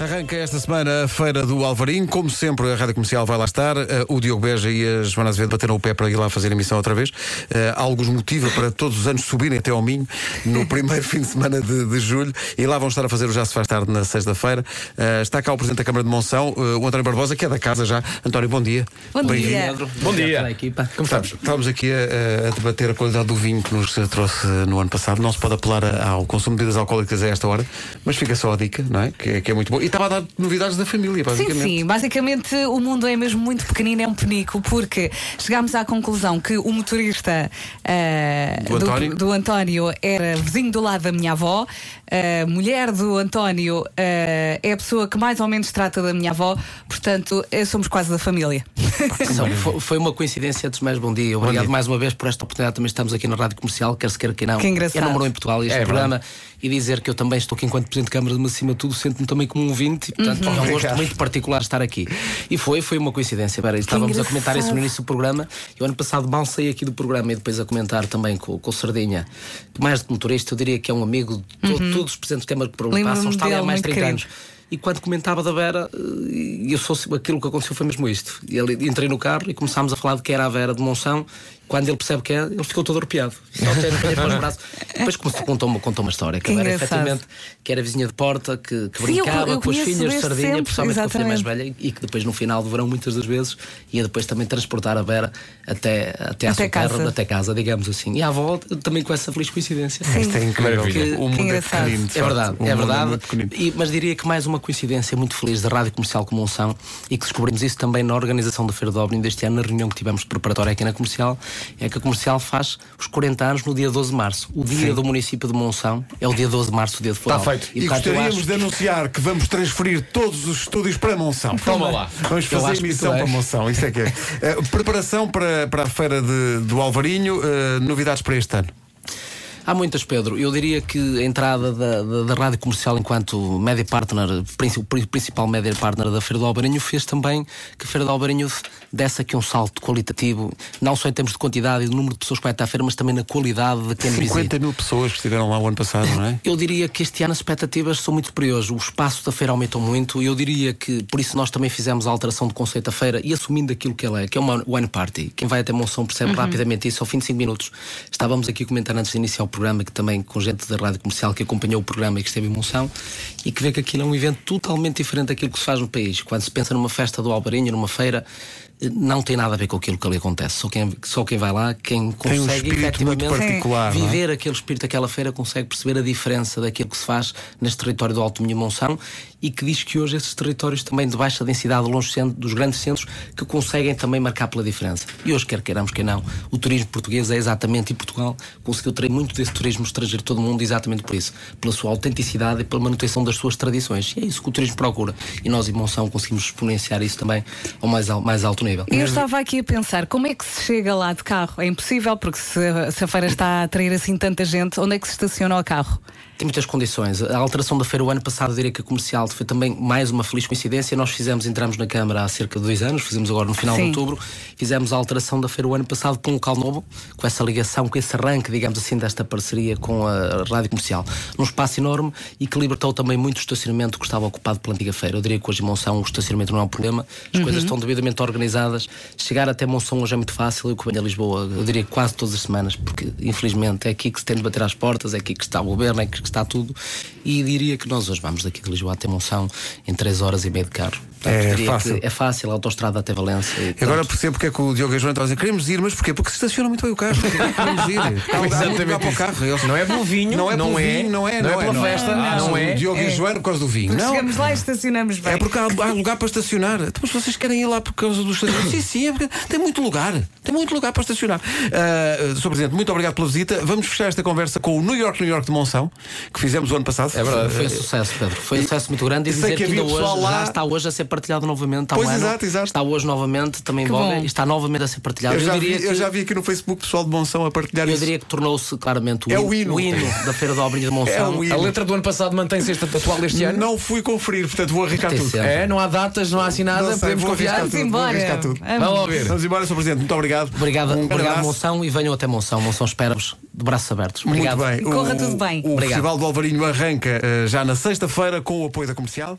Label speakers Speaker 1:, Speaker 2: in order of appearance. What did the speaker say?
Speaker 1: Arranca esta semana a Feira do Alvarinho. Como sempre, a Rádio Comercial vai lá estar. Uh, o Diogo Beja e a Joana Azevedo bateram o pé para ir lá fazer a emissão outra vez. Uh, algo os motiva para todos os anos subirem até ao Minho no primeiro fim de semana de, de, julho. E lá vão estar a fazer o Já se faz tarde na sexta-feira. Uh, está cá o Presidente da Câmara de Monção, o António Barbosa, que é da casa já. António, bom dia.
Speaker 2: Bom dia.
Speaker 3: Bom dia.
Speaker 1: equipa. Como estamos? Estamos aqui a, a, debater a qualidade do vinho que nos trouxe no ano passado. Não se pode apelar ao consumo de bebidas alcoólicas a esta hora, mas fica só a dica, não é? Que, que é muito bom. E estava a dar novidades da família, basicamente.
Speaker 2: Sim, sim. Basicamente o mundo é mesmo muito pequenino, é um penico, porque chegámos à conclusão que o motorista uh,
Speaker 1: do, António?
Speaker 2: Do, do, António era vizinho do lado da minha avó, a uh, mulher do António uh, é a pessoa que mais ou menos trata da minha avó, portanto eh, somos quase da família.
Speaker 3: foi, foi uma coincidência, antes de mais bom dia. Obrigado bom dia. mais uma vez por esta oportunidade. Também estamos aqui na Rádio Comercial, quer se queira que não.
Speaker 2: Que engraçado.
Speaker 3: É número em Portugal este é, programa. E dizer que eu também estou aqui enquanto Presidente de Câmara, mas acima de tudo sinto-me também como um vinte, e portanto uhum. é um gosto muito particular estar aqui. E foi, foi uma coincidência. Pera, estávamos a comentar isso no início do programa. Eu ano passado mal saí aqui do programa e depois a comentar também com, com o Sardinha. Mais do que motorista, eu diria que é um amigo de uhum. todos os Presidentes de Câmara que por passam, está ali há mais de 30 anos. E quando comentava da Vera, eh, eu sou, aquilo que aconteceu foi mesmo isto. E ele, entrei no carro e começámos a falar de que era a Vera de Monção quando ele percebe que é, ele ficou todo arrepiado. Só tem para os braços. Depois contou uma, contou uma história que, que era efetivamente que era vizinha de porta, que, que brincava Sim, eu, eu com as filhas de sardinha, principalmente com a filha mais velha, e que depois no final do verão, muitas das vezes, ia depois também transportar a Vera até, até, até casa. Terra, até casa, digamos assim. E à volta também com essa feliz coincidência.
Speaker 1: Sim. Isto é incrível.
Speaker 3: Que,
Speaker 1: o mundo é pequenino.
Speaker 3: É verdade, é verdade. É e, mas diria que mais uma coincidência muito feliz da Rádio Comercial como Monção e que descobrimos isso também na organização da Feira de Obrin deste ano, na reunião que tivemos de preparatória aqui na Comercial, é que a Comercial faz os 40 anos no dia 12 de março. O dia Sim. do município de Monção é o dia 12 de março, o dia de
Speaker 1: Está feito. E, e gostaríamos acho... de anunciar que vamos transferir todos os estúdios para Monção.
Speaker 3: Toma lá.
Speaker 1: Vamos fazer emissão para Monção. Isso é que é. Uh, preparação para, para a feira de, do Alvarinho. Uh, novidades para este ano?
Speaker 3: Há muitas, Pedro. Eu diria que a entrada da, da, da rádio comercial enquanto média partner, o principal média partner da Feira do Albarinho, fez também que a Feira do Albarinho desse aqui um salto qualitativo, não só em termos de quantidade e do número de pessoas que vai estar à feira, mas também na qualidade de quem 50
Speaker 1: visita. mil pessoas que estiveram lá o ano passado, não é?
Speaker 3: Eu diria que este ano as expectativas são muito superiores. O espaço da feira aumentou muito e eu diria que por isso nós também fizemos a alteração de conceito da feira e assumindo aquilo que ela é, que é uma one party. Quem vai até Monção percebe uhum. rapidamente isso ao fim de 5 minutos. Estávamos aqui comentando antes de iniciar o programa, que também com gente da rádio comercial que acompanhou o programa e que esteve em Monção, e que vê que aquilo é um evento totalmente diferente daquilo que se faz no país. Quando se pensa numa festa do Albarinho, numa feira, não tem nada a ver com aquilo que ali acontece. Só quem, só quem vai lá, quem consegue
Speaker 1: um efetivamente
Speaker 3: é? viver aquele espírito, aquela feira, consegue perceber a diferença daquilo que se faz neste território do Alto Minho Monção e que diz que hoje esses territórios também de baixa densidade, longe dos grandes centros, que conseguem também marcar pela diferença. E hoje, quer queiramos, quer não, o turismo português é exatamente, e Portugal conseguiu ter muito desse turismo estrangeiro todo o mundo exatamente por isso, pela sua autenticidade e pela manutenção das suas tradições. E é isso que o turismo procura. E nós, em Monção, conseguimos exponenciar isso também ao mais, mais alto nível.
Speaker 2: Eu estava aqui a pensar, como é que se chega lá de carro? É impossível, porque se, se a feira está a atrair assim tanta gente, onde é que se estaciona o carro?
Speaker 3: Tem muitas condições. A alteração da feira o ano passado, diria que a comercial foi também mais uma feliz coincidência. Nós fizemos, entramos na Câmara há cerca de dois anos, fizemos agora no final Sim. de outubro, fizemos a alteração da feira o ano passado para um local novo, com essa ligação, com esse arranque, digamos assim, desta parceria com a rádio comercial. Num espaço enorme e que libertou também muito o estacionamento que estava ocupado pela antiga feira. Eu diria que hoje em Monção o estacionamento não é um problema, as uhum. coisas estão devidamente organizadas. Chegar até Monção hoje é muito fácil. Eu venho a Lisboa, eu diria quase todas as semanas, porque infelizmente é aqui que se tem de bater às portas, é aqui que está o governo, é aqui que está tudo. E diria que nós hoje vamos daqui de Lisboa até Monção em 3 horas e meia de carro.
Speaker 1: Portanto, é, fácil.
Speaker 3: é fácil, a autostrada até Valência. E,
Speaker 1: Agora percebo porque é que o Diogo e João estão a dizer queremos ir, mas porquê? Porque se estaciona muito bem o carro. Queremos ir. Há lugar para o carro.
Speaker 3: Eles... Não é pelo vinho,
Speaker 1: não é
Speaker 3: pelo
Speaker 1: não
Speaker 3: é,
Speaker 1: vinho, não é,
Speaker 3: não, não é pela
Speaker 1: é,
Speaker 3: festa, não,
Speaker 1: não é. O Diogo
Speaker 2: é.
Speaker 1: e João por causa do vinho.
Speaker 2: Porque
Speaker 1: não.
Speaker 2: Chegamos lá e estacionamos bem.
Speaker 1: É porque há, há lugar para estacionar. Então, mas vocês querem ir lá por causa do estacionamento? sim, sim, é porque tem muito lugar. Tem muito lugar para estacionar. Uh, Sr. Presidente, muito obrigado pela visita. Vamos fechar esta conversa com o New York, New York de Monção, que fizemos o ano passado.
Speaker 3: É verdade, foi um sucesso, Pedro. Foi um sucesso muito grande e dizer que, ainda hoje lá... já está hoje a ser partilhado novamente.
Speaker 1: Pois,
Speaker 3: um
Speaker 1: exato, exato.
Speaker 3: Está hoje novamente, também envolve, está novamente a ser partilhado.
Speaker 1: Eu já, eu, vi, que... eu já vi aqui no Facebook pessoal de Monção a partilhar
Speaker 3: eu
Speaker 1: isso.
Speaker 3: Eu diria que tornou-se claramente o,
Speaker 1: é o, hino.
Speaker 3: o hino da Feira da Obrinha de Monção.
Speaker 4: É a letra do ano passado mantém-se esta atual este ano?
Speaker 1: Não fui conferir, portanto vou arriscar tudo.
Speaker 4: É, não há datas, não há assim nada, sei, podemos confiar.
Speaker 2: Vamos embora.
Speaker 4: Vamos ver.
Speaker 1: Vamos embora, Sr. Presidente. Muito obrigado.
Speaker 3: Obrigado, um obrigado Monção e venham até Monção. Monção espera-vos de braços abertos. Obrigado.
Speaker 1: Muito bem.
Speaker 2: Corra tudo bem.
Speaker 1: O Festival do Alvarinho arranca uh, já na sexta-feira com o apoio da comercial.